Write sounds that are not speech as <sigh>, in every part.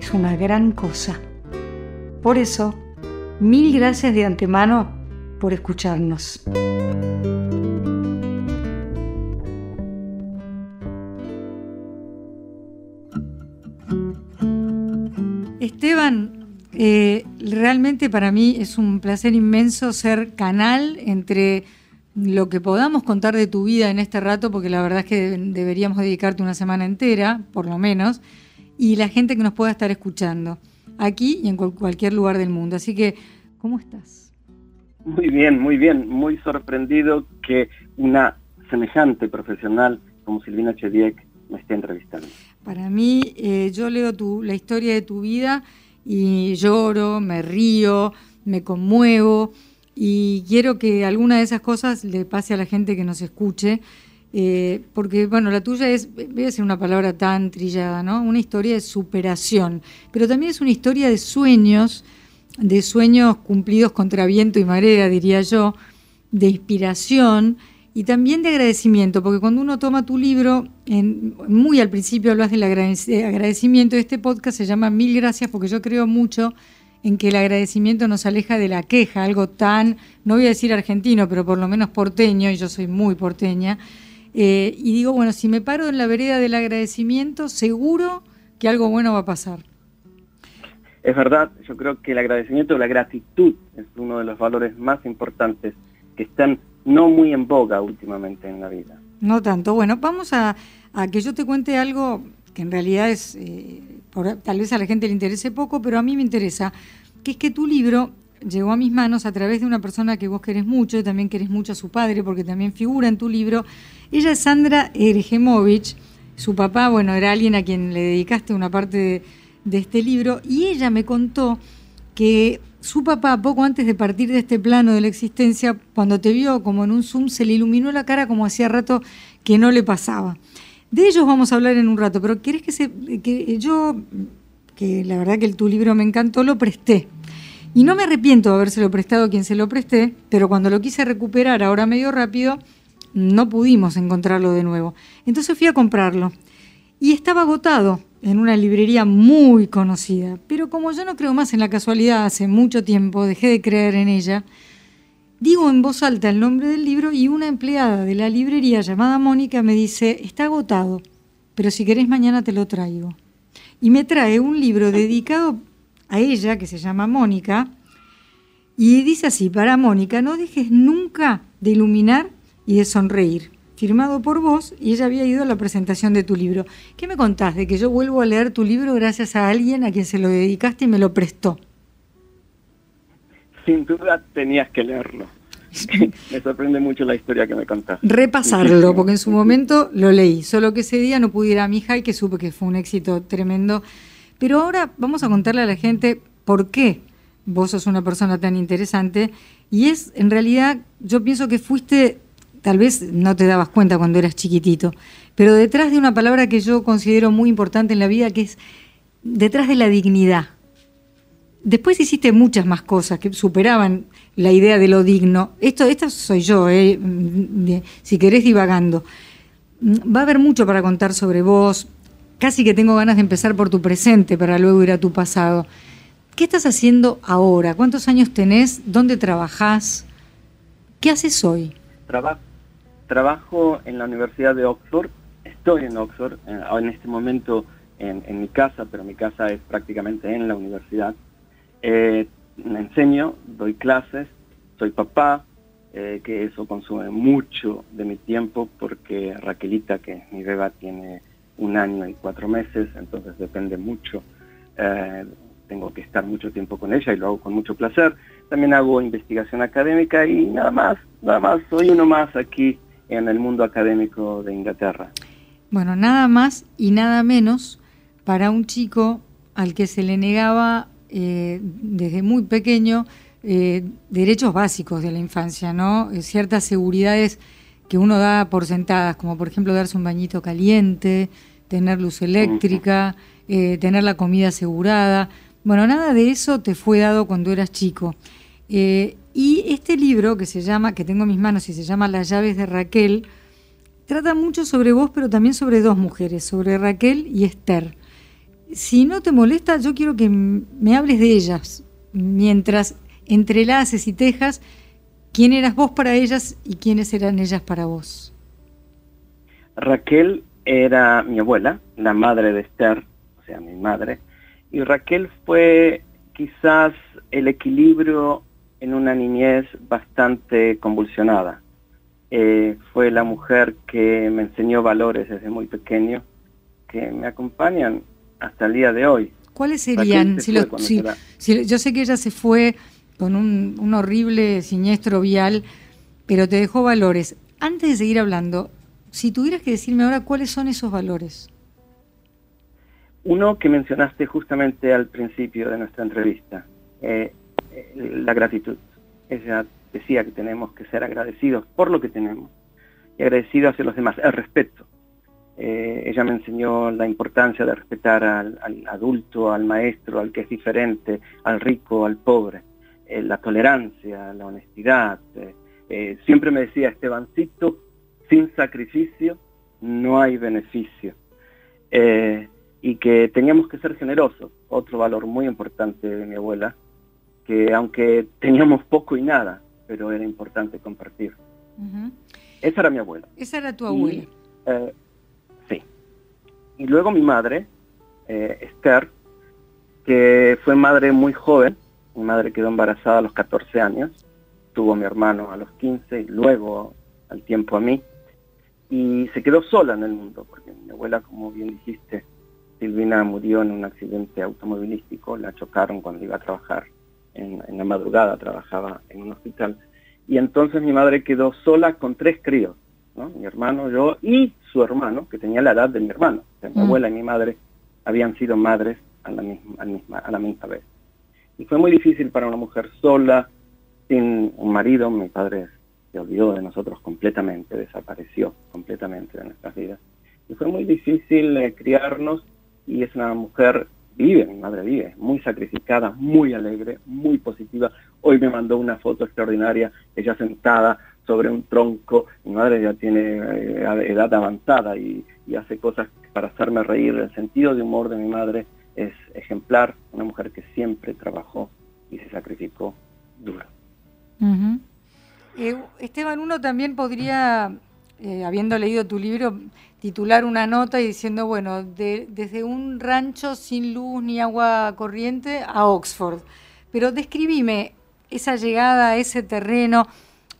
es una gran cosa. Por eso, mil gracias de antemano por escucharnos. Esteban, eh, realmente para mí es un placer inmenso ser canal entre lo que podamos contar de tu vida en este rato, porque la verdad es que deberíamos dedicarte una semana entera, por lo menos, y la gente que nos pueda estar escuchando, aquí y en cualquier lugar del mundo. Así que, ¿cómo estás? Muy bien, muy bien, muy sorprendido que una semejante profesional como Silvina Chediek me esté entrevistando. Para mí, eh, yo leo tu, la historia de tu vida y lloro, me río, me conmuevo y quiero que alguna de esas cosas le pase a la gente que nos escuche eh, porque, bueno, la tuya es, voy a decir una palabra tan trillada, ¿no? Una historia de superación, pero también es una historia de sueños, de sueños cumplidos contra viento y marea, diría yo, de inspiración y también de agradecimiento, porque cuando uno toma tu libro, muy al principio hablas del agradecimiento, este podcast se llama Mil Gracias, porque yo creo mucho en que el agradecimiento nos aleja de la queja, algo tan, no voy a decir argentino, pero por lo menos porteño, y yo soy muy porteña, eh, y digo, bueno, si me paro en la vereda del agradecimiento, seguro que algo bueno va a pasar. Es verdad, yo creo que el agradecimiento, la gratitud es uno de los valores más importantes que están no muy en boga últimamente en la vida. No tanto. Bueno, vamos a, que yo te cuente algo que en realidad es, eh, tal vez a la gente le interese poco, pero a mí me interesa, que es que tu libro llegó a mis manos a través de una persona que vos querés mucho, y también querés mucho a su padre, porque también figura en tu libro. Ella es Sandra Ergemovich. Su papá, bueno, era alguien a quien le dedicaste una parte de, este libro, y ella me contó que su papá, poco antes de partir de este plano de la existencia, cuando te vio como en un Zoom, se le iluminó la cara como hacía rato que no le pasaba. De ellos vamos a hablar en un rato, pero ¿querés que, se, que yo, que la verdad que tu libro me encantó, lo presté? Y no me arrepiento de habérselo prestado a quien se lo presté, pero cuando lo quise recuperar ahora medio rápido, no pudimos encontrarlo de nuevo. Entonces fui a comprarlo. Y estaba agotado en una librería muy conocida. Pero como yo no creo más en la casualidad hace mucho tiempo, dejé de creer en ella, digo en voz alta el nombre del libro y una empleada de la librería llamada Mónica me dice, está agotado, pero si querés mañana te lo traigo. Y me trae un libro dedicado a ella, que se llama Mónica, y dice así, para Mónica, no dejes nunca de iluminar y de sonreír. Firmado por vos, y ella había ido a la presentación de tu libro. ¿Qué me contás de que yo vuelvo a leer tu libro gracias a alguien a quien se lo dedicaste y me lo prestó? Sin duda tenías que leerlo. <laughs> me sorprende mucho la historia que me contás. Repasarlo, porque en su momento lo leí, solo que ese día no pudiera a mi hija y que supe que fue un éxito tremendo pero ahora vamos a contarle a la gente por qué vos sos una persona tan interesante. Y es, en realidad, yo pienso que fuiste, tal vez no te dabas cuenta cuando eras chiquitito, pero detrás de una palabra que yo considero muy importante en la vida, que es detrás de la dignidad. Después hiciste muchas más cosas que superaban la idea de lo digno. Esto, esta soy yo, eh, si querés divagando. Va a haber mucho para contar sobre vos, casi que tengo ganas de empezar por tu presente para luego ir a tu pasado. ¿Qué estás haciendo ahora? ¿Cuántos años tenés? ¿Dónde trabajás? ¿Qué haces hoy? trabajo en la Universidad de Oxford. Estoy en Oxford, eh, en, este momento en, mi casa, pero mi casa es prácticamente en la universidad. Eh, enseño, doy clases, soy papá, eh, que eso consume mucho de mi tiempo porque Raquelita, que mi beba, tiene un año y cuatro meses, entonces depende mucho. Eh, tengo que estar mucho tiempo con ella y lo hago con mucho placer. También hago investigación académica y nada más, nada más, soy uno más aquí en el mundo académico de Inglaterra. Bueno, nada más y nada menos para un chico al que se le negaba eh, desde muy pequeño eh, derechos básicos de la infancia, ¿no? Eh, ciertas seguridades que uno da por sentadas, como por ejemplo darse un bañito caliente, tener luz eléctrica, tener la comida asegurada. Bueno, nada de eso te fue dado cuando eras chico. Y este libro que se llama, que tengo en mis manos y se llama Las llaves de Raquel, trata mucho sobre vos, pero también sobre dos mujeres, sobre Raquel y Esther. Si no te molesta, yo quiero que me hables de ellas, mientras entrelaces y tejas quién eras vos para ellas y quiénes eran ellas para vos. Raquel era mi abuela, la madre de Esther, o sea, mi madre, y Raquel fue quizás el equilibrio en una niñez bastante convulsionada. Eh, fue la mujer que me enseñó valores desde muy pequeño, que me acompañan hasta el día de hoy. ¿Cuáles serían? yo sé que ella se fue con un, horrible siniestro vial, pero te dejó valores. Antes de seguir hablando, si tuvieras que decirme ahora cuáles son esos valores. Uno que mencionaste justamente al principio de nuestra entrevista, eh, eh, la gratitud. Ella decía que tenemos que ser agradecidos por lo que tenemos y agradecidos hacia los demás, el respeto. Eh, ella me enseñó la importancia de respetar al, adulto, al maestro, al que es diferente, al rico, al pobre, eh, la tolerancia, la honestidad. Siempre me decía, Estebancito, sin sacrificio no hay beneficio. y que teníamos que ser generosos, otro valor muy importante de mi abuela, que aunque teníamos poco y nada, pero era importante compartir. Esa era mi abuela. Esa era tu abuela. Eh, sí. Y luego mi madre, eh, Esther, que fue madre muy joven, mi madre quedó embarazada a los 14 años, tuvo a mi hermano a los 15 y luego al tiempo a mí, y se quedó sola en el mundo, porque mi abuela, como bien dijiste, Silvina murió en un accidente automovilístico, la chocaron cuando iba a trabajar en, la madrugada, trabajaba en un hospital. Y entonces mi madre quedó sola con tres críos, mi hermano, yo y su hermano, que tenía la edad de mi hermano. mi mm. abuela y mi madre habían sido madres a la, misma, a la misma vez. Y fue muy difícil para una mujer sola, sin un marido. Mi padre se olvidó de nosotros completamente, desapareció completamente de nuestras vidas. Y fue muy difícil eh, criarnos y es una mujer vive, mi madre vive, muy sacrificada, muy alegre, muy positiva. Hoy me mandó una foto extraordinaria, ella sentada sobre un tronco, mi madre ya tiene eh, edad avanzada y, hace cosas para hacerme reír. El sentido de humor de mi madre es ejemplar, una mujer que siempre trabajó y se sacrificó duro. Eh, Esteban, uno también podría, eh, habiendo leído tu libro, titular una nota y diciendo, bueno, desde un rancho sin luz ni agua corriente a Oxford. Pero describime esa llegada a ese terreno.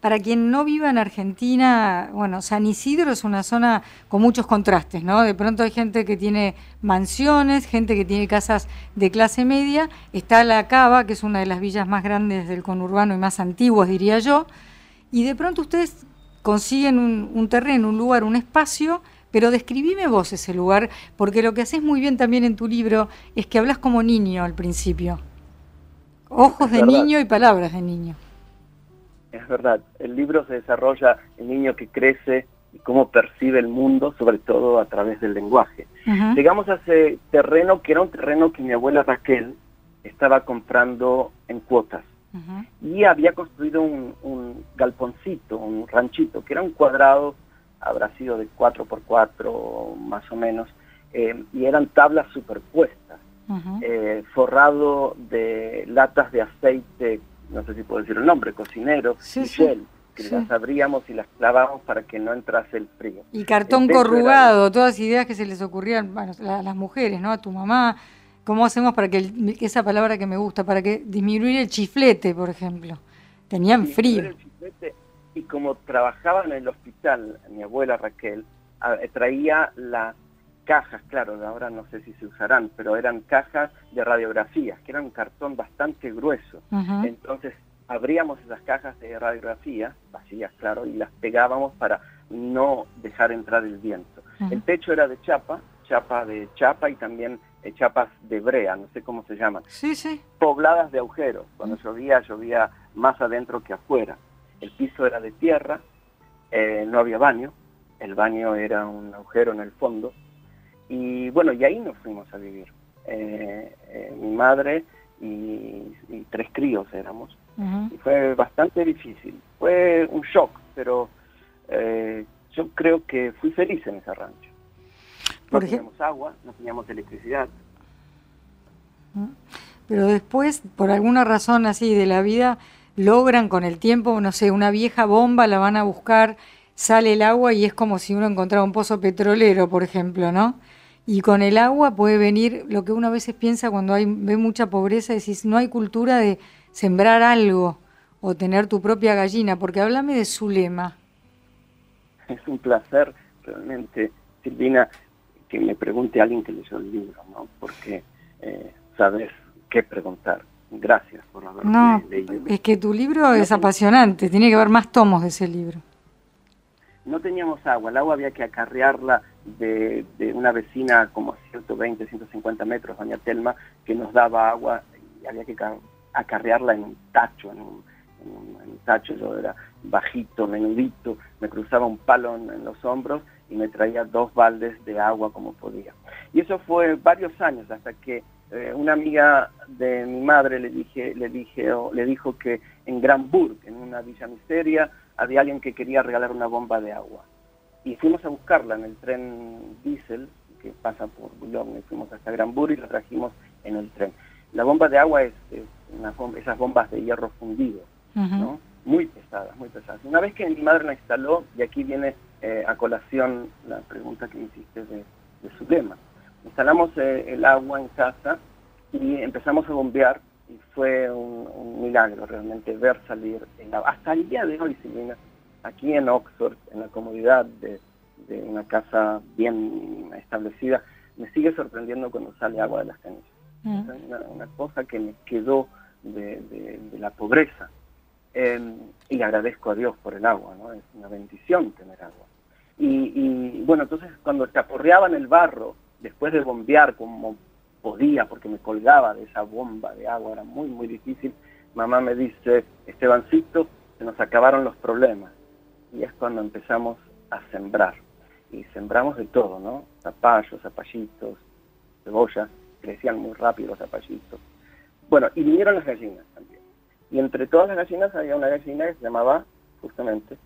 Para quien no viva en Argentina, bueno, San Isidro es una zona con muchos contrastes, ¿no? De pronto hay gente que tiene mansiones, gente que tiene casas de clase media, está La Cava, que es una de las villas más grandes del conurbano y más antiguas, diría yo, y de pronto ustedes consiguen un terreno, un lugar, un espacio pero describime vos ese lugar, porque lo que haces muy bien también en tu libro es que hablas como niño al principio. Ojos de niño y palabras de niño. Es verdad, el libro se desarrolla el niño que crece y cómo percibe el mundo, sobre todo a través del lenguaje. Llegamos a ese terreno que era un terreno que mi abuela Raquel estaba comprando en cuotas. Y había construido un, un galponcito, un ranchito, que era un cuadrado habrá sido de 4 por 4 más o menos, eh, y eran tablas superpuestas, eh, forrado de latas de aceite, no sé si puedo decir el nombre, cocinero, y gel, que las abríamos y las clavábamos para que no entrase el frío. Y cartón corrugado, todas ideas que se les ocurrían a las mujeres, ¿no? A tu mamá, ¿cómo hacemos para que, esa palabra que me gusta, para que disminuir el chiflete, por ejemplo? Tenían frío y como trabajaba en el hospital, mi abuela Raquel, traía las cajas, claro, ahora no sé si se usarán, pero eran cajas de radiografías, que eran un cartón bastante grueso. Entonces abríamos esas cajas de radiografía, vacías, claro, y las pegábamos para no dejar entrar el viento. El techo era de chapa, chapa de chapa y también eh, chapas de brea, no sé cómo se llaman. Sí, sí. Pobladas de agujeros. Cuando llovía, llovía más adentro que afuera. El piso era de tierra, eh, no había baño, el baño era un agujero en el fondo. Y bueno, y ahí nos fuimos a vivir. mi madre y, tres críos éramos. Y fue bastante difícil. Fue un shock, pero yo creo que fui feliz en ese rancho. No teníamos agua, no teníamos electricidad. Pero después, por alguna razón así de la vida, logran con el tiempo, no sé, una vieja bomba, la van a buscar, sale el agua y es como si uno encontrara un pozo petrolero, por ejemplo, ¿no? Y con el agua puede venir lo que uno a veces piensa cuando hay, ve mucha pobreza, decís, no hay cultura de sembrar algo o tener tu propia gallina, porque háblame de su lema es un placer realmente, Silvina, que me pregunte a alguien que leyó el libro, ¿no? Porque eh, sabes qué preguntar. Gracias por haberme no, Es que tu libro es apasionante, tiene que haber más tomos de ese libro. No teníamos agua, el agua había que acarrearla de, una vecina como a 120, 150 metros, doña Telma, que nos daba agua y había que acarrearla en un tacho, en un, en un tacho, yo era bajito, menudito, me cruzaba un palo en, los hombros y me traía dos baldes de agua como podía. Y eso fue varios años hasta que eh, una amiga de mi madre le dije, le dije, le dijo que en Granburg, en una villa miseria, había alguien que quería regalar una bomba de agua. Y fuimos a buscarla en el tren diésel que pasa por Boulogne, y fuimos hasta Granburg y la trajimos en el tren. La bomba de agua es, una, esas bombas de hierro fundido, ¿no? muy pesadas, muy pesadas. Una vez que mi madre la instaló, y aquí viene eh, a colación la pregunta que me hiciste de, su lema, instalamos eh, el agua en casa y empezamos a bombear y fue un, milagro realmente ver salir el agua. Hasta el día de hoy, Silvina, aquí en Oxford, en la comodidad de, una casa bien establecida, me sigue sorprendiendo cuando sale agua de las canillas. Mm. Es una, cosa que me quedó de la pobreza Em, y le agradezco a Dios por el agua, ¿no? Es una bendición tener agua. Y, bueno, entonces cuando te aporreaba en el barro, después de bombear como podía, porque me colgaba de esa bomba de agua, era muy, muy difícil, mamá me dice, Estebancito, se nos acabaron los problemas. Y es cuando empezamos a sembrar. Y sembramos de todo, ¿no? Zapallos, zapallitos, cebollas, crecían muy rápido los zapallitos. Bueno, y vinieron las gallinas también. Y entre todas las gallinas había una gallina que se llamaba justamente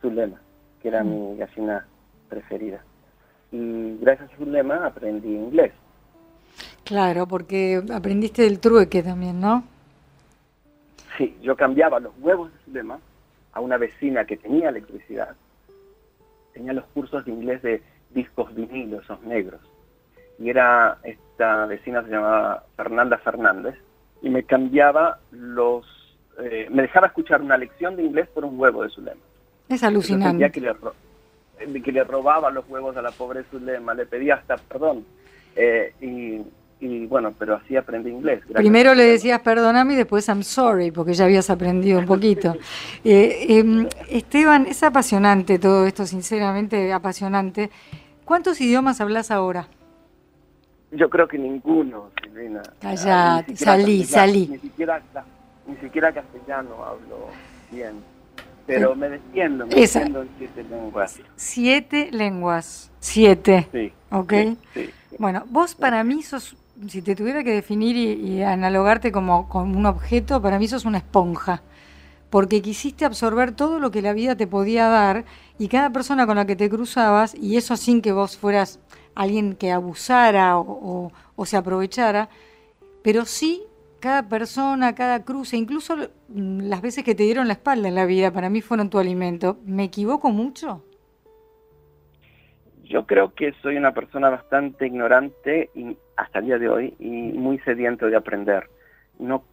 Zulema, que era mi gallina preferida. Y gracias a Zulema aprendí inglés. Claro, porque aprendiste del trueque también, ¿no? Sí, yo cambiaba los huevos de Zulema a una vecina que tenía electricidad. Tenía los cursos de inglés de discos vinilos, esos negros. Y era, esta vecina se llamaba Fernanda Fernández, y me cambiaba los eh, me dejaba escuchar una lección de inglés por un huevo de Zulema. Es alucinante. Que le, que le robaba los huevos a la pobre Zulema, le pedía hasta perdón. Eh, y, bueno, pero así aprendí inglés. Primero le decías perdóname y después I'm sorry, porque ya habías aprendido un poquito. <laughs> Em, Esteban, es apasionante todo esto, sinceramente apasionante. ¿Cuántos idiomas hablas ahora? Yo creo que ninguno, Silvina. Callate, salí, salí. Ni siquiera ni siquiera castellano hablo bien, pero me defiendo, me defiendo en siete lenguas. Siete lenguas, siete. Sí. ¿Ok? Bueno, vos para mí sos, si te tuviera que definir y, analogarte como, como un objeto, para mí sos una esponja porque quisiste absorber todo lo que la vida te podía dar y cada persona con la que te cruzabas, y eso sin que vos fueras alguien que abusara o se aprovechara, pero sí cada persona, cada cruce, incluso mm, las veces que te dieron la espalda en la vida, para mí fueron tu alimento. ¿Me equivoco mucho? Yo creo que soy una persona bastante ignorante y hasta el día de hoy y muy sediento de aprender. No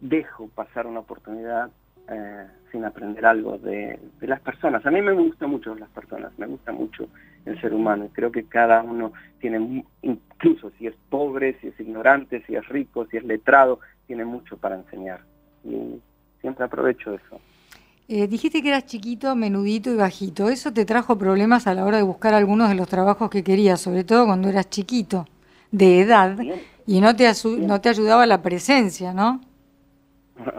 dejo pasar una oportunidad eh, sin aprender algo de, de, las personas. A mí me gustan mucho las personas, me gusta mucho el ser humano. Creo que cada uno tiene, incluso si es pobre, si es ignorante, si es rico, si es letrado, tiene mucho para enseñar. Y siempre aprovecho eso. Eh, dijiste que eras chiquito, menudito y bajito. ¿Eso te trajo problemas a la hora de buscar algunos de los trabajos que querías, sobre todo cuando eras chiquito? de edad y no te, no te ayudaba la presencia, ¿no? <laughs>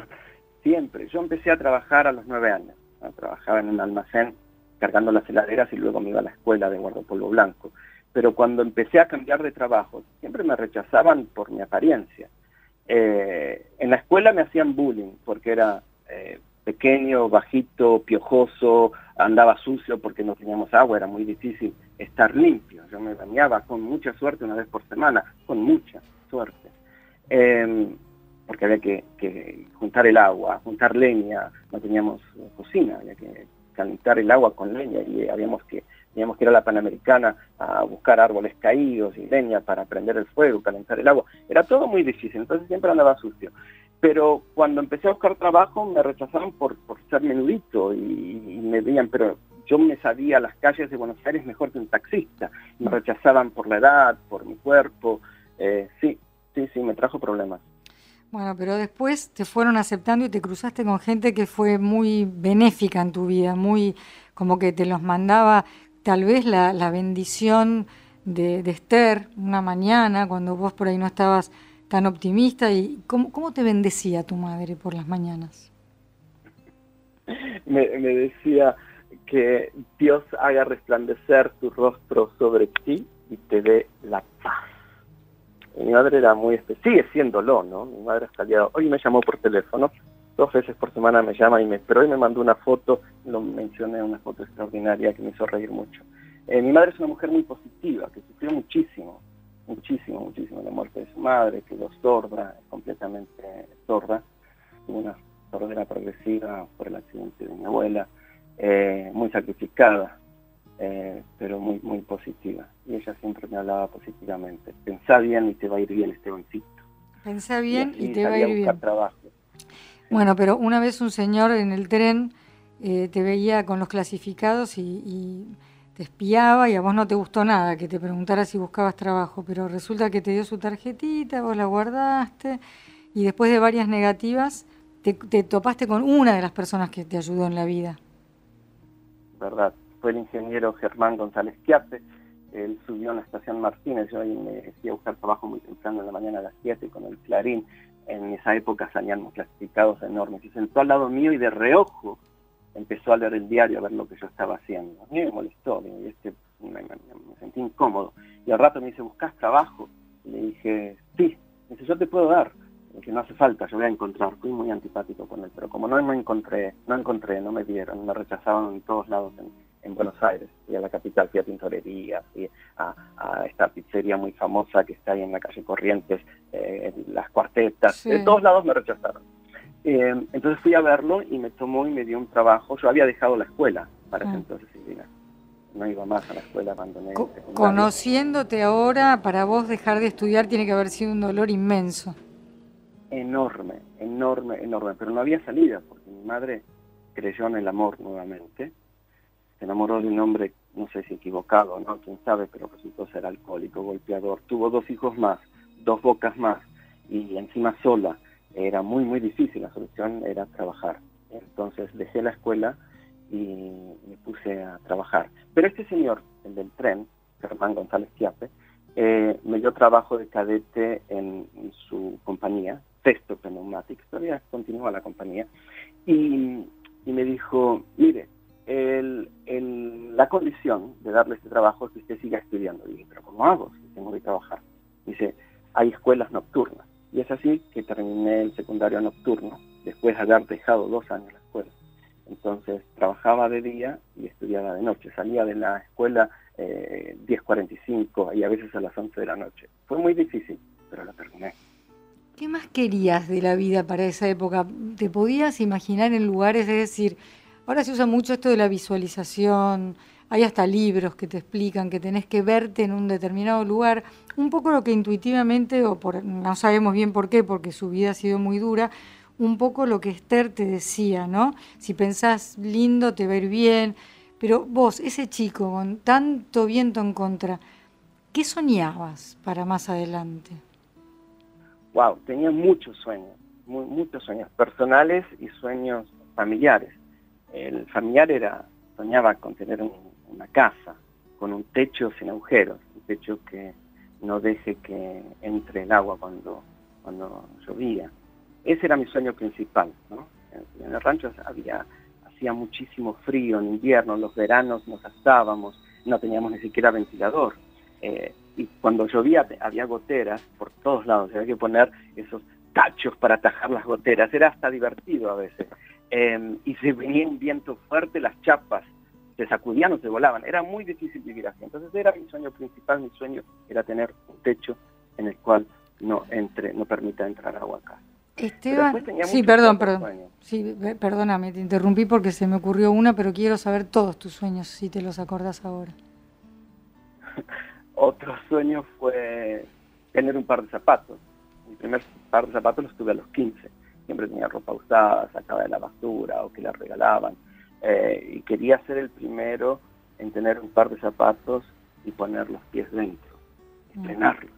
Siempre. Yo empecé a trabajar a los nueve años. Trabajaba en un almacén cargando las heladeras y luego me iba a la escuela de guardapolvo blanco. Pero cuando empecé a cambiar de trabajo, siempre me rechazaban por mi apariencia. Eh, en la escuela me hacían bullying porque era eh, pequeño, bajito, piojoso, andaba sucio porque no teníamos agua, era muy difícil estar limpio. Yo me bañaba con mucha suerte una vez por semana, con mucha suerte. Em, porque había que, juntar el agua, juntar leña, no teníamos cocina, había que calentar el agua con leña y habíamos que, teníamos que ir a la Panamericana a buscar árboles caídos y leña para prender el fuego, calentar el agua. Era todo muy difícil, entonces siempre andaba sucio pero cuando empecé a buscar trabajo me rechazaban por, por ser menudito y, me veían, pero yo me sabía las calles de Buenos Aires mejor que un taxista. Me rechazaban por la edad, por mi cuerpo. Eh, sí, sí, sí, me trajo problemas. Bueno, pero después te fueron aceptando y te cruzaste con gente que fue muy benéfica en tu vida, muy como que te los mandaba tal vez la, la bendición de, de Esther una mañana cuando vos por ahí no estabas tan optimista y cómo, cómo te bendecía tu madre por las mañanas. Me, decía que Dios haga resplandecer tu rostro sobre ti y te dé la paz. mi madre era muy especial, sigue siéndolo, ¿no? Mi madre salió, hoy me llamó por teléfono, dos veces por semana me llama y me, pero hoy me mandó una foto, lo mencioné, una foto extraordinaria que me hizo reír mucho. Eh, mi madre es una mujer muy positiva, que sufrió muchísimo, muchísimo, muchísimo la muerte de su madre, quedó sorda, completamente sorda, una sordera progresiva por el accidente de mi abuela, eh, muy sacrificada, eh, pero muy, muy positiva. Y ella siempre me hablaba positivamente. Pensá bien y te va a ir bien, Estebancito. Pensá bien y, te va a ir bien. Trabajo. Bueno, pero una vez un señor en el tren eh, te veía con los clasificados y te espiaba y a vos no te gustó nada que te preguntara si buscabas trabajo, pero resulta que te dio su tarjetita, vos la guardaste y después de varias negativas te, topaste con una de las personas que te ayudó en la vida. Verdad, fue el ingeniero Germán González Quiate, él subió a la estación Martínez, yo ahí me fui a buscar trabajo muy temprano en la mañana a las 7 con el Clarín, en esa época salíamos clasificados enormes, y sentó al lado mío y de reojo empezó a leer el diario, a ver lo que yo estaba haciendo. A mí me molestó, y este, me, sentí incómodo. Y al rato me dice, ¿buscas trabajo? Y le dije, sí. Me dice, yo te puedo dar. que no hace falta, yo voy a encontrar. Fui muy antipático con él, pero como no me encontré, no encontré, no me dieron, me rechazaban en todos lados en, Buenos Aires. Fui a la capital, fui a Tintorería, fui a, esta pizzería muy famosa que está ahí en la calle Corrientes, eh, las cuartetas. De todos lados me rechazaron. Eh, entonces fui a verlo y me tomó y me dio un trabajo. Yo había dejado la escuela para ese ah. entonces, No iba más a la escuela, abandoné. conociéndote ahora, para vos dejar de estudiar tiene que haber sido un dolor inmenso. Enorme, enorme, enorme. Pero no había salida porque mi madre creyó en el amor nuevamente. Se enamoró de un hombre, no sé si equivocado, ¿no? Quién sabe, pero resultó ser alcohólico, golpeador. Tuvo dos hijos más, dos bocas más y encima sola era muy, muy difícil, la solución era trabajar. Entonces dejé la escuela y me puse a trabajar. Pero este señor, el del tren, Germán González Chiape, eh, me dio trabajo de cadete en, su compañía, Texto Pneumatics, todavía continúa la compañía, y, me dijo, mire, el, la condición de darle este trabajo es que usted siga estudiando. Y dije, pero ¿cómo hago si tengo que trabajar? Dice, hay escuelas nocturnas. Y es así que terminé el secundario nocturno, después de haber dejado dos años la escuela. Entonces trabajaba de día y estudiaba de noche. Salía de la escuela eh, 10.45 y a veces a las 11 de la noche. Fue muy difícil, pero lo terminé. ¿Qué más querías de la vida para esa época? ¿Te podías imaginar en lugares, es decir, ahora se usa mucho esto de la visualización, hay hasta libros que te explican que tenés que verte en un determinado lugar, un poco lo que intuitivamente, o por, no sabemos bien por qué, porque su vida ha sido muy dura, un poco lo que Esther te decía, ¿no? Si pensás lindo, te va a ir bien, pero vos, ese chico con tanto viento en contra, ¿qué soñabas para más adelante? Wow, tenía muchos sueños, muchos sueños personales y sueños familiares. El familiar era, soñaba con tener un, una casa con un techo sin agujeros, un techo que no deje que entre el agua cuando, cuando llovía. Ese era mi sueño principal. ¿no? En el rancho había, hacía muchísimo frío en invierno, los veranos nos asábamos, no teníamos ni siquiera ventilador. Eh, y cuando llovía había goteras por todos lados, había que poner esos tachos para atajar las goteras, era hasta divertido a veces. Em, y si venía un viento fuerte, las chapas se sacudían o se volaban, era muy difícil vivir así. Entonces era mi sueño principal, mi sueño era tener un techo en el cual no entre, no permita entrar agua acá. Esteban, sí, perdón, perdón. Sí, perdóname, te interrumpí porque se me ocurrió una, pero quiero saber todos tus sueños, si te los acordás ahora. <laughs> Otro sueño fue tener un par de zapatos. Mi primer par de zapatos los tuve a los 15. Siempre tenía ropa usada, sacaba de la basura o que la regalaban. Eh, y quería ser el primero en tener un par de zapatos y poner los pies dentro, estrenarlos.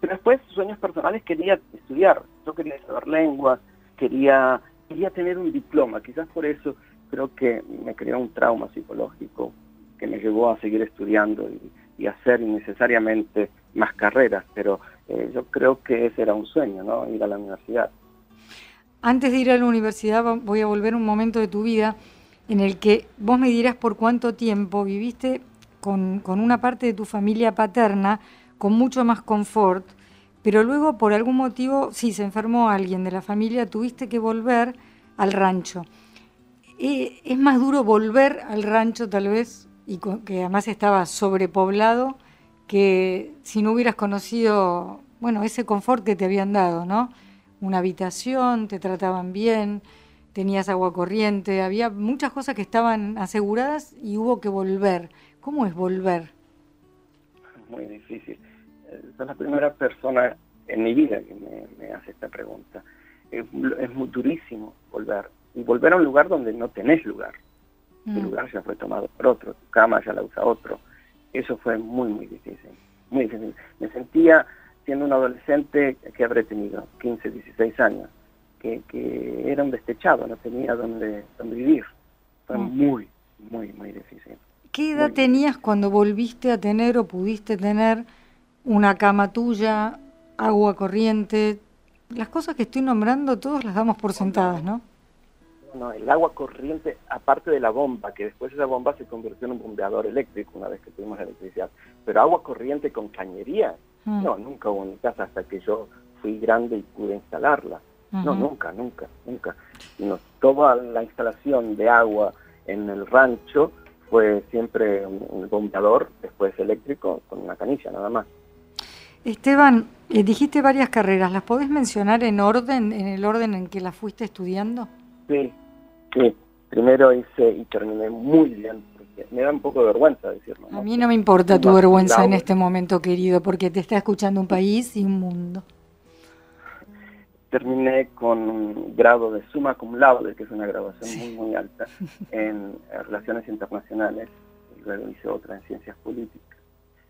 Pero después, sueños personales, quería estudiar. Yo quería saber lenguas, quería, quería tener un diploma. Quizás por eso creo que me creó un trauma psicológico que me llevó a seguir estudiando y, hacer innecesariamente más carreras. Pero eh, yo creo que ese era un sueño, ¿no? Ir a la universidad. Antes de ir a la universidad, voy a volver un momento de tu vida en el que vos me dirás por cuánto tiempo viviste con, con una parte de tu familia paterna con mucho más confort, pero luego por algún motivo, si se enfermó alguien de la familia, tuviste que volver al rancho. Eh, es más duro volver al rancho tal vez, y que además estaba sobrepoblado, que si no hubieras conocido, bueno, ese confort que te habían dado, ¿no? Una habitación, te trataban bien, tenías agua corriente, había muchas cosas que estaban aseguradas y hubo que volver. ¿Cómo es volver? Muy difícil es la primera persona en mi vida que me, hace esta pregunta. Es, muy durísimo volver. Y volver a un lugar donde no tenés lugar. Tu mm. lugar ya fue tomado por otro, tu cama ya la usa otro. Eso fue muy, muy difícil. Muy difícil. Me sentía siendo un adolescente que habré tenido 15, 16 años, que, era un destechado, no tenía dónde, dónde vivir. Fue mm. muy, muy, muy difícil. ¿Qué edad tenías cuando volviste a tener o pudiste tener una cama tuya, agua corriente, las cosas que estoy nombrando todos las damos por sentadas, ¿no? No, el agua corriente, aparte de la bomba, que después esa bomba se convirtió en un bombeador eléctrico una vez que tuvimos electricidad, pero agua corriente con cañería, mm. no, nunca hubo mi casa hasta que yo fui grande y pude instalarla. No, nunca, nunca, nunca. toda la instalación de agua en el rancho fue siempre un bombeador, después eléctrico, con una canilla nada más. Esteban, eh, dijiste varias carreras, ¿las podés mencionar en orden, en el orden en que las fuiste estudiando? Sí, sí. Primero hice y terminé muy bien, me da un poco de vergüenza decirlo. A mí no me importa tu vergüenza en este momento, querido, porque te está escuchando un país y un mundo. Terminé con un grado de suma cum laude, que es una graduación muy, muy alta, <laughs> en Relaciones Internacionales, y luego hice otra en Ciencias Políticas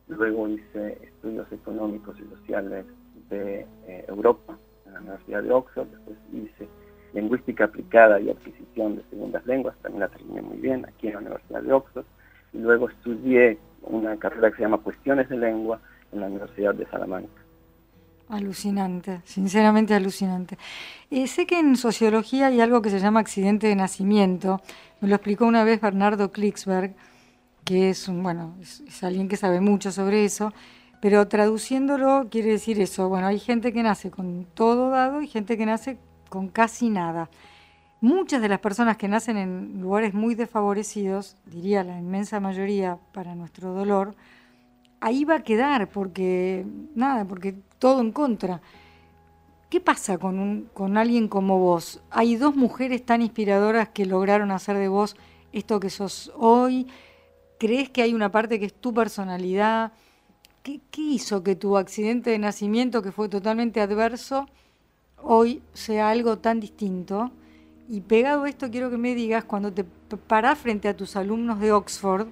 Luego hice estudios económicos y sociales de eh, Europa en la Universidad de Oxford. Después hice lingüística aplicada y adquisición de segundas lenguas. También la terminé muy bien aquí en la Universidad de Oxford. Y luego estudié una carrera que se llama Cuestiones de Lengua en la Universidad de Salamanca. Alucinante, sinceramente alucinante. Eh, sé que en sociología hay algo que se llama accidente de nacimiento. Me lo explicó una vez Bernardo Klicksberg que es, un, bueno, es, alguien que sabe mucho sobre eso, pero traduciéndolo quiere decir eso, bueno, hay gente que nace con todo dado y gente que nace con casi nada. Muchas de las personas que nacen en lugares muy desfavorecidos, diría la inmensa mayoría para nuestro dolor, ahí va a quedar porque nada, porque todo en contra. ¿Qué pasa con, un, con alguien como vos? Hay dos mujeres tan inspiradoras que lograron hacer de vos esto que sos hoy, ¿Crees que hay una parte que es tu personalidad? ¿Qué, hizo que tu accidente de nacimiento, que fue totalmente adverso, hoy sea algo tan distinto? Y pegado a esto, quiero que me digas, cuando te parás frente a tus alumnos de Oxford,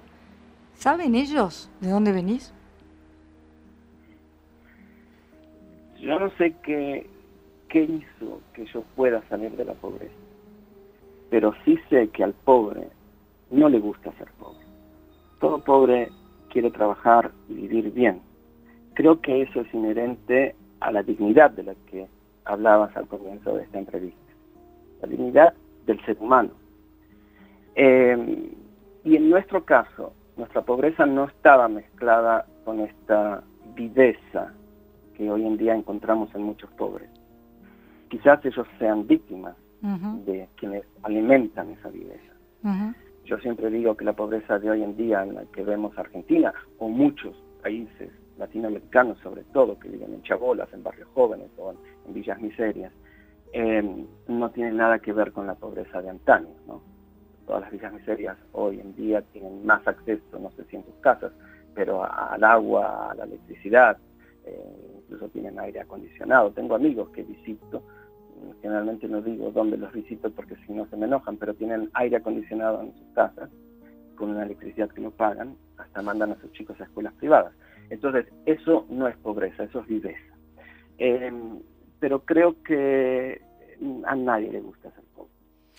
¿saben ellos de dónde venís? Yo no sé qué, qué hizo que yo pueda salir de la pobreza, pero sí sé que al pobre no le gusta ser pobre todo pobre quiere trabajar y vivir bien. creo que eso es inherente a la dignidad de la que hablabas al comienzo de esta entrevista, la dignidad del ser humano. Eh, y en nuestro caso, nuestra pobreza no estaba mezclada con esta viveza que hoy en día encontramos en muchos pobres. Quizás ellos sean víctimas de quienes alimentan esa viveza. Yo siempre digo que la pobreza de hoy en día en la que vemos Argentina o muchos países latinoamericanos sobre todo que viven en chabolas, en barrios jóvenes o en, villas miserias, eh, no tiene nada que ver con la pobreza de antaño. ¿no? Todas las villas miserias hoy en día tienen más acceso, no sé si en sus casas, pero al agua, a la electricidad, eh, incluso tienen aire acondicionado. Tengo amigos que visito, generalmente no digo dónde los visito porque si no se me enojan, pero tienen aire acondicionado en sus casas, con una electricidad que no pagan, hasta mandan a sus chicos a escuelas privadas. Entonces, eso no es pobreza, eso es viveza. Em, pero creo que a nadie le gusta ser pobre.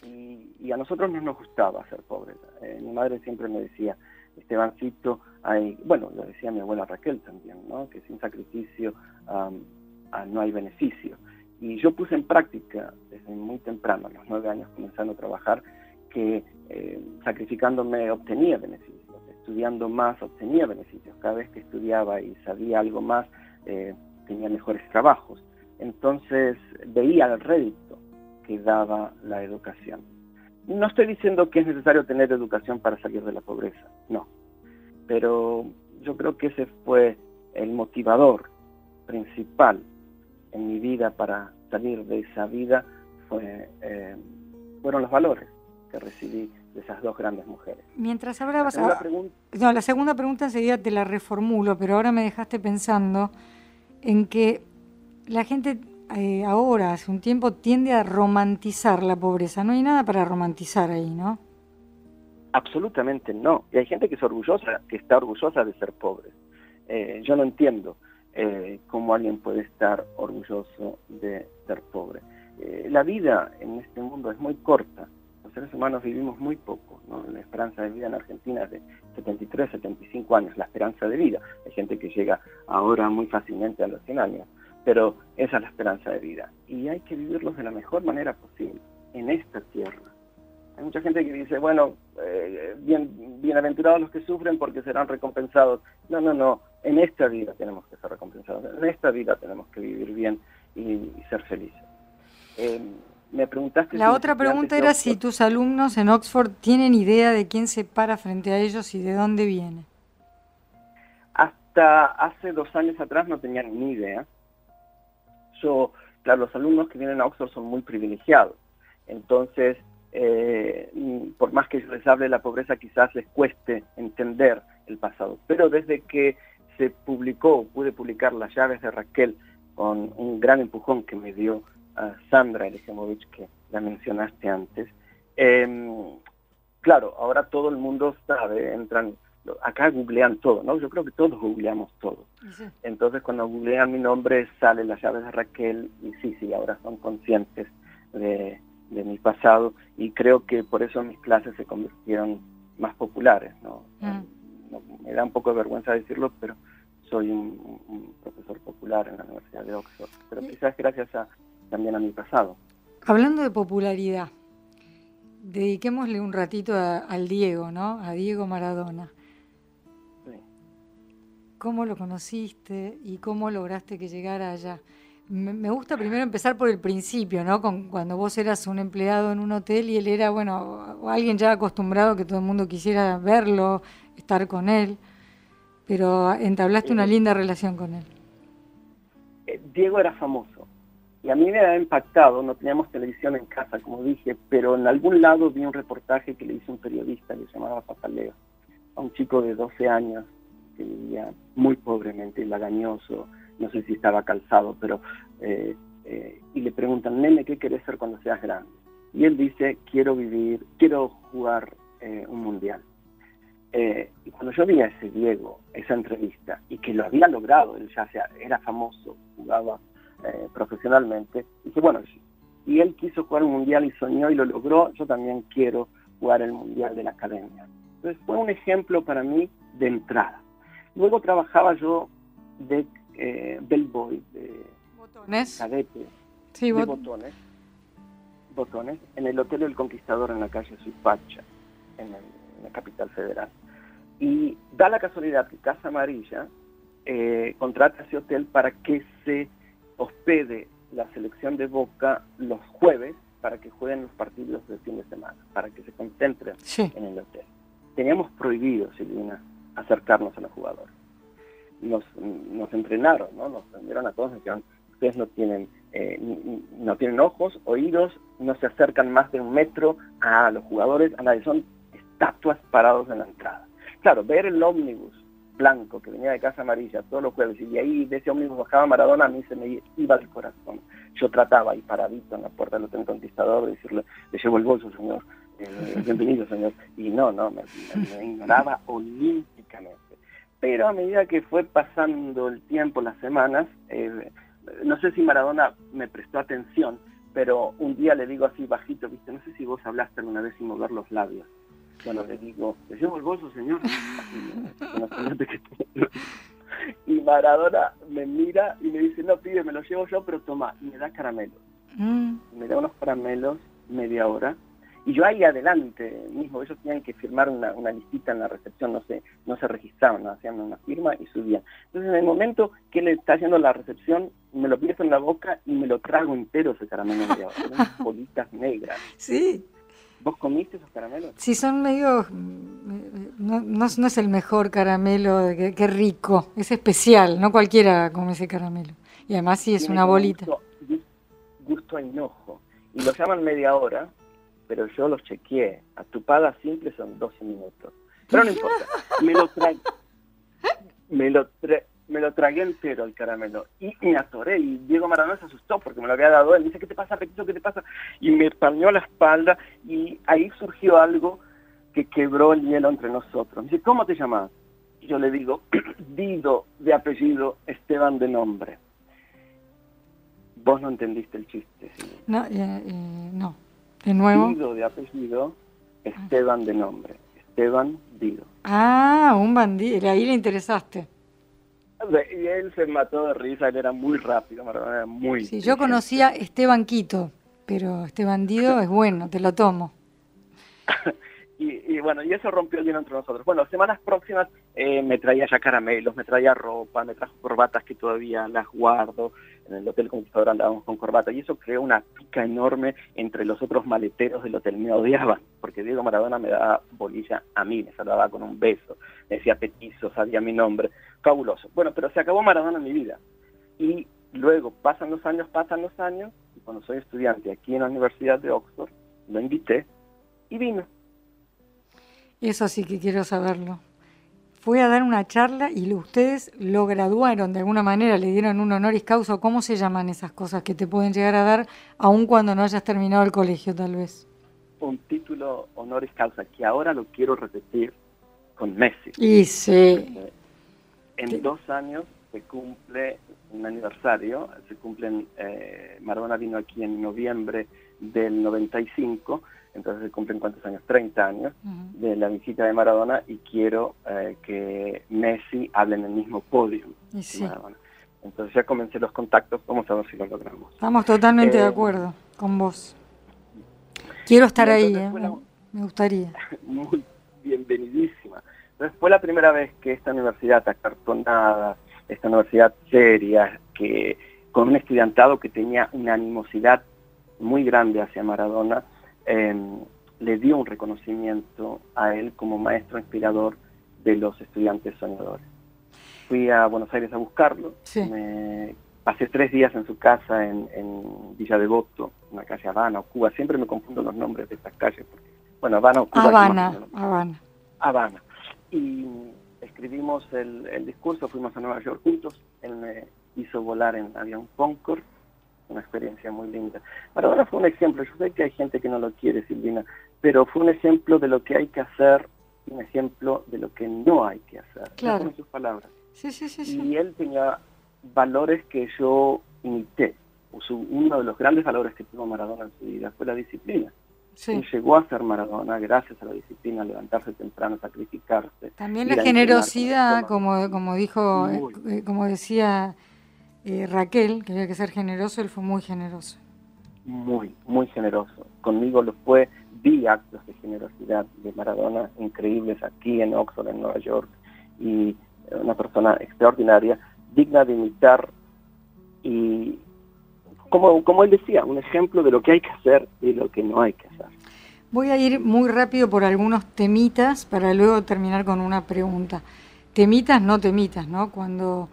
Y, a nosotros no nos gustaba ser pobres. Eh, mi madre siempre me decía, Estebancito, hay, bueno, lo decía mi abuela Raquel también, ¿no? que sin sacrificio no hay beneficio. Y yo puse en práctica desde muy temprano, a los nueve años comenzando a trabajar, que eh, sacrificándome obtenía beneficios, estudiando más obtenía beneficios. Cada vez que estudiaba y sabía algo más, eh, tenía mejores trabajos. Entonces veía el rédito que daba la educación. No estoy diciendo que es necesario tener educación para salir de la pobreza, no. Pero yo creo que ese fue el motivador principal en mi vida para salir de esa vida, fue, eh, fueron los valores que recibí de esas dos grandes mujeres. Mientras hablabas... La no, la segunda pregunta enseguida te la reformulo, pero ahora me dejaste pensando en que la gente eh, ahora, hace un tiempo, tiende a romantizar la pobreza. No hay nada para romantizar ahí, ¿no? Absolutamente no. Y hay gente que es orgullosa, que está orgullosa de ser pobre. Eh, yo no entiendo eh, cómo alguien puede estar orgulloso de ser pobre. la vida en este mundo es muy corta. Los seres humanos vivimos muy poco. La esperanza de vida en Argentina es de 73, 75 años, la esperanza de vida. Hay gente que llega ahora muy fácilmente a los 100 años pero esa es la esperanza de vida. Y hay que vivirlos de la mejor manera posible, en esta tierra. Hay mucha gente que dice, bueno, eh, bien, bienaventurados los que sufren porque serán recompensados. No, no, no, en esta vida tenemos que ser recompensados, en esta vida tenemos que vivir bien y, ser felices. Eh, me preguntaste... La otra pregunta era si tus alumnos en Oxford tienen idea de quién se para frente a ellos y de dónde viene. Hasta hace dos años atrás no tenían ni idea claro, los alumnos que vienen a Oxford son muy privilegiados. Entonces, eh, por más que les hable la pobreza, quizás les cueste entender el pasado. Pero desde que se publicó, pude publicar Las llaves de Raquel con un gran empujón que me dio Sandra Elisemovich, que la mencionaste antes, em, claro, ahora todo el mundo sabe, entran acá googlean todo, ¿no? Yo creo que todos googleamos todo. Entonces cuando googlean mi nombre sale las llaves de Raquel y sí, sí, ahora son conscientes de, mi pasado y creo que por eso mis clases se convirtieron más populares, ¿no? Mm. me da un poco de vergüenza decirlo, pero soy un, profesor popular en la Universidad de Oxford, pero quizás gracias a, también a mi pasado. Hablando de popularidad, dediquémosle un ratito al Diego, ¿no? A Diego Maradona. ¿Cómo lo conociste y cómo lograste que llegara allá? Me gusta primero empezar por el principio, ¿no? Con, cuando vos eras un empleado en un hotel y él era, bueno, alguien ya acostumbrado que todo el mundo quisiera verlo, estar con él, pero entablaste una linda relación con él. Eh, Diego era famoso y a mí me ha impactado, no teníamos televisión en casa, como dije, pero en algún lado vi un reportaje que le hizo un periodista que se llamaba Papaleo, a un chico de 12 años que vivía muy pobremente, lagañoso, no sé si estaba calzado, pero... Eh, eh, y le preguntan, nene, ¿qué querés ser cuando seas grande? Y él dice, quiero vivir, quiero jugar eh, un mundial. y cuando yo vi a ese Diego, esa entrevista, y que lo había logrado, él ya sea, era famoso, jugaba profesionalmente, dije, bueno, y él quiso jugar un mundial y soñó y lo logró, yo también quiero jugar el mundial de la academia. Entonces fue un ejemplo para mí de entrada. Luego trabajaba yo de eh, bellboy, de botones, cadete, sí, de botones, botones, en el Hotel El Conquistador en la calle Suipacha, en, en la capital federal. Y da la casualidad que Casa Amarilla eh, contrata ese hotel para que se hospede la selección de Boca los jueves para que jueguen los partidos del fin de semana, para que se concentren en el hotel. Teníamos prohibido, Silvina, acercarnos a los jugadores. Nos, nos entrenaron, ¿no? Nos prendieron a todos, ustedes no tienen, eh, no tienen ojos, oídos, no se acercan más de un metro a los jugadores, a nadie, son estatuas parados en la entrada. Claro, ver el ómnibus blanco que venía de Casa Amarilla todos los jueves y de ahí de ese ómnibus bajaba Maradona, a mí se me iba del corazón. Yo trataba ahí paradito en la puerta del Hotel Conquistador de decirle, le llevo el bolso, señor, eh, <laughs> bienvenido, señor. Y no, no, me, ignoraba olímpicamente. Pero a medida que fue pasando el tiempo, las semanas, eh, no sé si Maradona me prestó atención, pero un día le digo así bajito, viste, no sé si vos hablaste alguna vez sin mover los labios. Bueno, le digo, ¿le llevo el bolso, señor? <laughs> y Maradona me mira y me dice, no, pide, me lo llevo yo, pero toma, y me da caramelos. Mm. Me da unos caramelos media hora. Y yo ahí adelante mismo, ellos tenían que firmar una, una listita en la recepción, no se, no se registraban, hacían una firma y subían. Entonces en el momento que él está haciendo la recepción, me lo pienso en la boca y me lo trago entero ese caramelo hora, unas <laughs> bolitas negras. Sí. ¿Vos comiste esos caramelos? Sí, son medio... No, no, es el mejor caramelo, qué, rico, es especial, no cualquiera come ese caramelo. Y además sí es una bolita. Gusto, a hinojo. Y lo llaman media hora, pero yo los chequeé. A tu paga simple son 12 minutos. Pero no <laughs> importa. Me lo trae. Me lo trae me lo tragué entero el caramelo y me atoré y Diego Maradona se asustó porque me lo había dado él. Me dice, ¿qué te pasa, Petito? ¿Qué te pasa? Y me pañó la espalda y ahí surgió algo que quebró el hielo entre nosotros. Me dice, ¿cómo te llamas? Y yo le digo, <clears throat> Dido de apellido, Esteban de nombre. Vos no entendiste el chiste. No, eh, eh, no. De nuevo. Dido de apellido, Esteban de nombre. Esteban Dido. Ah, un bandido. Ahí le interesaste. Y él se mató de risa, él era muy rápido, era muy... Sí, yo conocía Esteban Quito, pero este bandido es bueno, te lo tomo. <laughs> y, bueno, y eso rompió el hielo entre nosotros. Bueno, semanas próximas eh, me traía ya caramelos, me traía ropa, me trajo corbatas que todavía las guardo. En el Hotel Conquistador andábamos con corbata y eso creó una pica enorme entre los otros maleteros del hotel. Me odiaban porque Diego Maradona me daba bolilla a mí, me saludaba con un beso, me decía petizo, sabía mi nombre fabuloso. Bueno, pero se acabó Maradona en mi vida. Y luego pasan los años, pasan los años, y cuando soy estudiante aquí en la Universidad de Oxford, lo invité y vino. Eso sí que quiero saberlo. Fue a dar una charla y ustedes lo graduaron de alguna manera, le dieron un honoris causa. ¿Cómo se llaman esas cosas que te pueden llegar a dar aun cuando no hayas terminado el colegio, tal vez? Un título honoris causa que ahora lo quiero repetir con Messi. Y sí en dos años se cumple un aniversario, se cumplen, eh, Maradona vino aquí en noviembre del 95, entonces se cumplen cuántos años, 30 años de la visita de Maradona y quiero eh, que Messi hable en el mismo podio Entonces ya comencé los contactos, vamos a ver si lo logramos. Estamos totalmente de eh, acuerdo con vos. Quiero estar ahí, me gustaría. <laughs> Muy bienvenidísima. Entonces fue la primera vez que esta universidad acartonada, esta universidad seria, que con un estudiantado que tenía una animosidad muy grande hacia Maradona, em, le dio un reconocimiento a él como maestro inspirador de los estudiantes soñadores. Fui a Buenos Aires a buscarlo, me pasé tres días en su casa en, Villa Devoto, una calle Habana o Cuba, siempre me confundo los nombres de estas calles, porque, bueno, Habana o Cuba. Habana, Habana. Habana y escribimos el, discurso, fuimos a Nueva York juntos, él me hizo volar en avión Concorde, una experiencia muy linda. Maradona fue un ejemplo, yo sé que hay gente que no lo quiere, Silvina, pero fue un ejemplo de lo que hay que hacer y un ejemplo de lo que no hay que hacer. Claro. sus palabras. Sí, sí, sí, Y él tenía valores que yo imité. Uno de los grandes valores que tuvo Maradona en su vida fue la disciplina. Y llegó a ser Maradona gracias a la disciplina, levantarse temprano, sacrificarse. También la generosidad, como, como dijo, eh, como decía eh, Raquel, que había que ser generoso, él fue muy generoso. Muy, muy generoso. Conmigo lo fue, vi actos de generosidad de Maradona increíbles aquí en Oxford, en Nueva York, y una persona extraordinaria, digna de imitar y como, como él decía, un ejemplo de lo que hay que hacer y lo que no hay que hacer. Voy a ir muy rápido por algunos temitas para luego terminar con una pregunta. Temitas, no temitas, ¿no? Cuando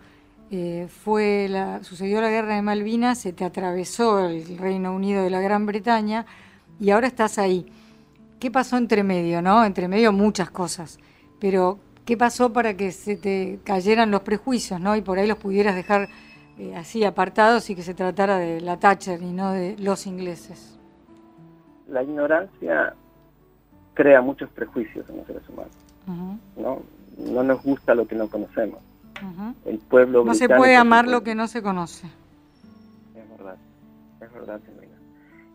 eh, fue la, sucedió la guerra de Malvinas, se te atravesó el Reino Unido de la Gran Bretaña y ahora estás ahí. ¿Qué pasó entre medio, no? Entre medio muchas cosas, pero ¿qué pasó para que se te cayeran los prejuicios, no? Y por ahí los pudieras dejar eh, así apartados y que se tratara de la Thatcher y no de los ingleses? La ignorancia crea muchos prejuicios en los seres humanos. ¿no? no nos gusta lo que no conocemos. El pueblo No se puede amar lo que no se conoce. Es verdad, es verdad,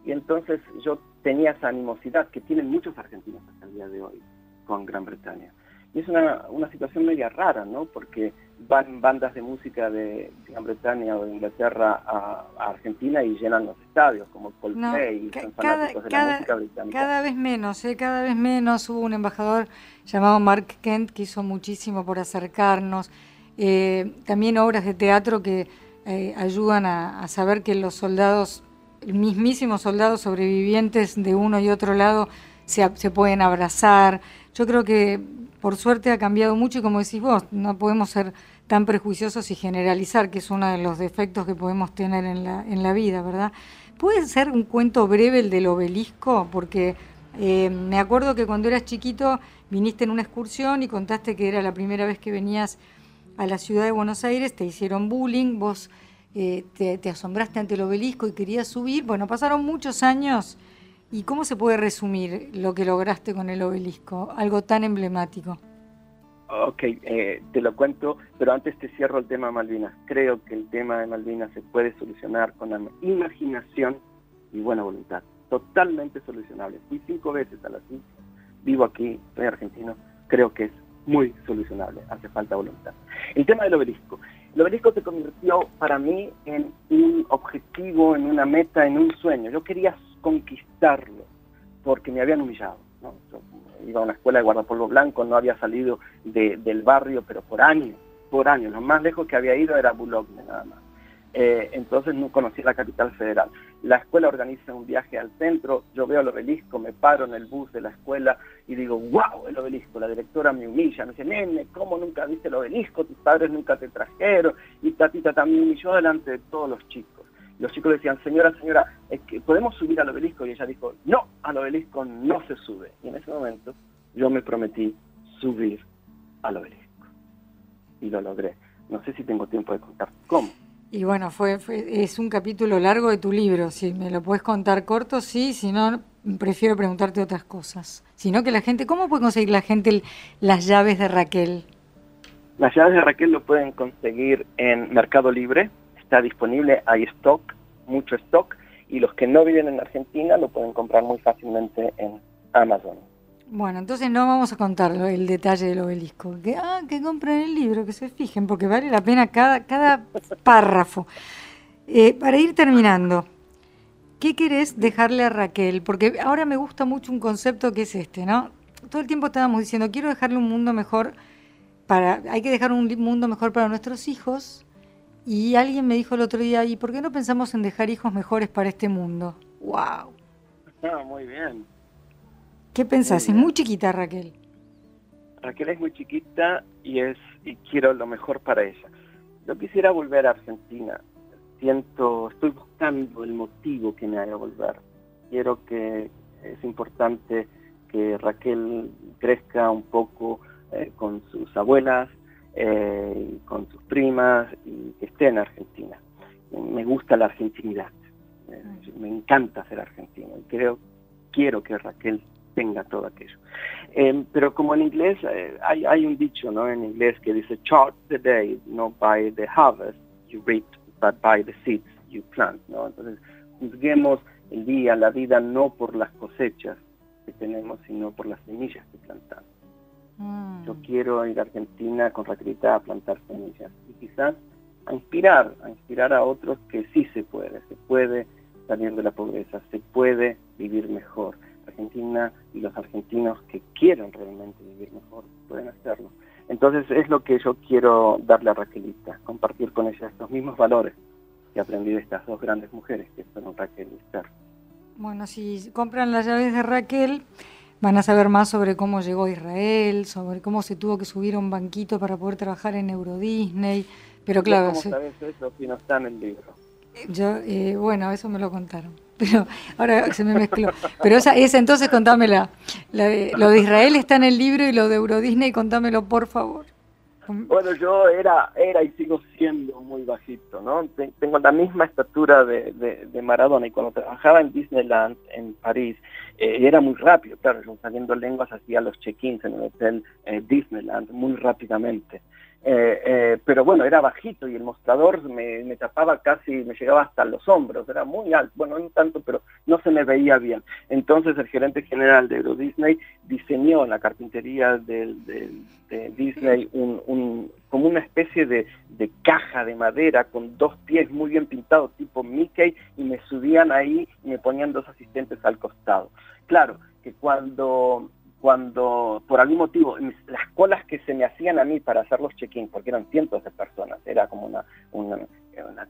Y entonces yo tenía esa animosidad que tienen muchos argentinos hasta el día de hoy con Gran Bretaña. Y es una, una situación media rara, ¿no? Porque van bandas de música de Gran Bretaña o de Inglaterra a, Argentina y llenan los estadios, como Coldplay y son fanáticos de la música británica. Cada vez menos, ¿eh? cada vez menos. Hubo un embajador llamado Mark Kent que hizo muchísimo por acercarnos. Eh, también obras de teatro que eh, ayudan a, saber que los soldados, mismísimos soldados sobrevivientes de uno y otro lado, se, se pueden abrazar. Yo creo que por suerte ha cambiado mucho y como decís vos, no podemos ser tan prejuiciosos y generalizar, que es uno de los defectos que podemos tener en la, en la vida, ¿verdad? ¿Puede ser un cuento breve el del obelisco? Porque eh, me acuerdo que cuando eras chiquito viniste en una excursión y contaste que era la primera vez que venías a la ciudad de Buenos Aires, te hicieron bullying, vos eh, te, te asombraste ante el obelisco y querías subir. Bueno, pasaron muchos años ¿Y cómo se puede resumir lo que lograste con el obelisco? Algo tan emblemático. Ok, eh, te lo cuento, pero antes te cierro el tema de Malvinas. Creo que el tema de Malvinas se puede solucionar con la imaginación y buena voluntad. Totalmente solucionable. Fui cinco veces a la ciencia, vivo aquí, soy argentino, creo que es muy solucionable, hace falta voluntad. El tema del obelisco. El obelisco se convirtió para mí en un objetivo, en una meta, en un sueño. Yo quería conquistarlo, porque me habían humillado. iba a una escuela de guardapolvo blanco, no había salido del barrio, pero por años, por años. Lo más lejos que había ido era Boulogne, nada más. Eh, entonces no conocía la capital federal. La escuela organiza un viaje al centro, yo veo el obelisco, me paro en el bus de la escuela y digo, wow, el obelisco. La directora me humilla, me dice, nene, ¿cómo nunca viste el obelisco? Tus padres nunca te trajeron. Y Tatita también humilló delante de todos los chicos los chicos decían, señora, señora, ¿podemos subir al obelisco? Y ella dijo, no, al obelisco no se sube. Y en ese momento yo me prometí subir al obelisco. Y lo logré. No sé si tengo tiempo de contar cómo. Y bueno, fue, es un capítulo largo de tu libro. Si me lo puedes contar corto, sí. Si no, prefiero preguntarte otras cosas. Sino que la gente, ¿cómo puede conseguir la gente las llaves de Raquel? Las llaves de Raquel lo pueden conseguir en Mercado Libre, está disponible, hay stock, mucho stock, y los que no viven en Argentina lo pueden comprar muy fácilmente en Amazon. Bueno, entonces no vamos a contar el detalle del obelisco. Que, ah, que compren el libro, que se fijen, porque vale la pena cada, cada párrafo. Eh, para ir terminando, ¿qué querés dejarle a Raquel? Porque ahora me gusta mucho un concepto que es este, ¿no? Todo el tiempo estábamos diciendo, quiero dejarle un mundo mejor para, hay que dejar un mundo mejor para nuestros hijos, y alguien me dijo el otro día, ¿y por qué no pensamos en dejar hijos mejores para este mundo? ¡Wow! Ah, muy bien. ¿Qué pensás? es muy chiquita Raquel. Raquel es muy chiquita y es y quiero lo mejor para ella. Yo quisiera volver a Argentina. Siento, estoy buscando el motivo que me haga volver. Quiero que es importante que Raquel crezca un poco eh, con sus abuelas, eh, con sus primas y que esté en Argentina. Me gusta la argentinidad, eh, me encanta ser argentino y creo, quiero que Raquel tenga todo aquello. Eh, pero como en inglés, hay, hay un dicho ¿no? en inglés que dice, chart the day, not by the harvest you reap, but by the seeds you plant. ¿no? Entonces, juzguemos el día, la vida, no por las cosechas que tenemos, sino por las semillas que plantamos. Mm. Yo quiero ir a Argentina con Raquelita a plantar semillas y quizás a inspirar, a inspirar a otros que sí se puede, se puede salir de la pobreza, se puede vivir mejor. Argentina y los argentinos que quieren realmente vivir mejor pueden hacerlo. Entonces es lo que yo quiero darle a Raquelita, compartir con ella estos mismos valores que aprendí de estas dos grandes mujeres que son Raquel y Esther. Bueno, si compran las llaves de Raquel, van a saber más sobre cómo llegó a Israel, sobre cómo se tuvo que subir a un banquito para poder trabajar en Euro Disney. Pero claro, ¿cómo sabes eso si no está en el libro? Yo, eh, bueno, eso me lo contaron. <laughs> Pero ahora se me mezcló. Pero esa, esa entonces contámela. La lo de Israel está en el libro y lo de Euro Disney, contámelo por favor. Bueno, yo era, era y sigo siendo muy bajito, ¿no? Tengo la misma estatura de, de, Maradona y cuando trabajaba en Disneyland en París eh, era muy rápido, claro, yo saliendo lenguas hacía los check-ins en el hotel eh, Disneyland muy rápidamente. Eh, eh, pero bueno, era bajito y el mostrador me, tapaba casi, me llegaba hasta los hombros, era muy alto, bueno, no tanto, pero no se me veía bien. Entonces el gerente general de Euro Disney diseñó en la carpintería de, Disney un, como una especie de, de, caja de madera con dos pies muy bien pintados, tipo Mickey, y me subían ahí y me ponían dos asistentes al costado. Claro, que cuando cuando por algún motivo las colas que se me hacían a mí para hacer los check-in, porque eran cientos de personas, era como una, una,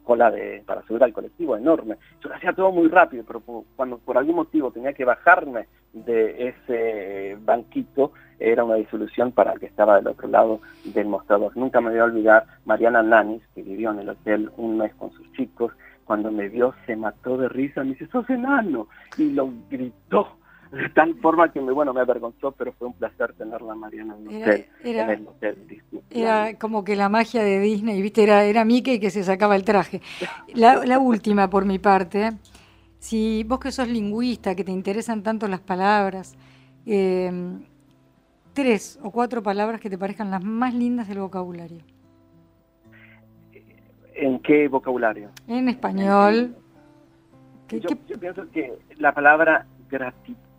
cola de, para subir al colectivo enorme, yo lo hacía todo muy rápido, pero cuando por algún motivo tenía que bajarme de ese banquito, era una disolución para el que estaba del otro lado del mostrador. Nunca me voy a olvidar Mariana Nanis, que vivió en el hotel un mes con sus chicos, cuando me vio se mató de risa, me dice, sos enano, y lo gritó <laughs> de tal forma que me, bueno, me avergonzó, pero fue un placer tenerla Mariana en, el hotel Era como que la magia de Disney, viste, era, era Mickey que se sacaba el traje. La, última por mi parte, si vos que sos lingüista, que te interesan tanto las palabras, em, tres o cuatro palabras que te parezcan las más lindas del vocabulario. ¿En qué vocabulario? En español. yo pienso que la palabra gratitud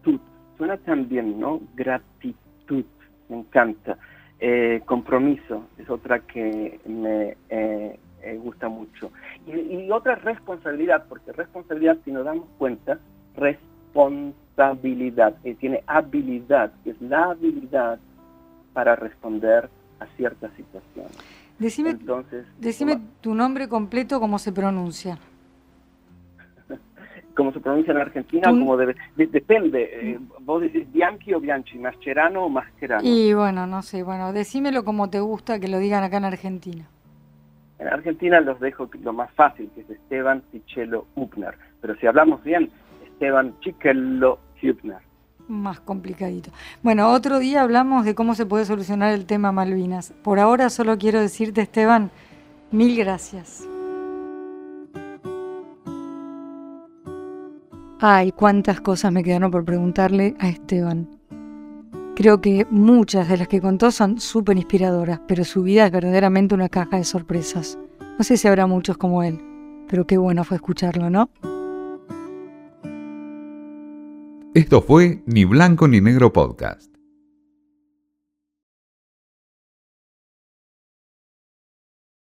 Suena también, ¿no? Gratitud, me encanta. Eh, compromiso es otra que me eh, eh, gusta mucho. Y, otra responsabilidad, porque responsabilidad, si nos damos cuenta, responsabilidad, tiene habilidad, que es la habilidad para responder a ciertas situaciones. Decime, Entonces, decime tu nombre completo, cómo se pronuncia como se pronuncia en Argentina, como debe, depende. Eh, vos decís Bianchi o Bianchi, Mascherano o Mascherano. Y bueno, no sé, bueno, decímelo como te gusta que lo digan acá en Argentina. En Argentina los dejo lo más fácil, que es Esteban Pichello Hübner. Pero si hablamos bien, Esteban Chichello Hübner. Más complicadito. Bueno, otro día hablamos de cómo se puede solucionar el tema Malvinas. Por ahora solo quiero decirte, Esteban, mil gracias. Ay, cuántas cosas me quedaron por preguntarle a Esteban. Creo que muchas de las que contó son súper inspiradoras, pero su vida es verdaderamente una caja de sorpresas. No sé si habrá muchos como él, pero qué bueno fue escucharlo, ¿no? Esto fue Ni Blanco ni Negro Podcast.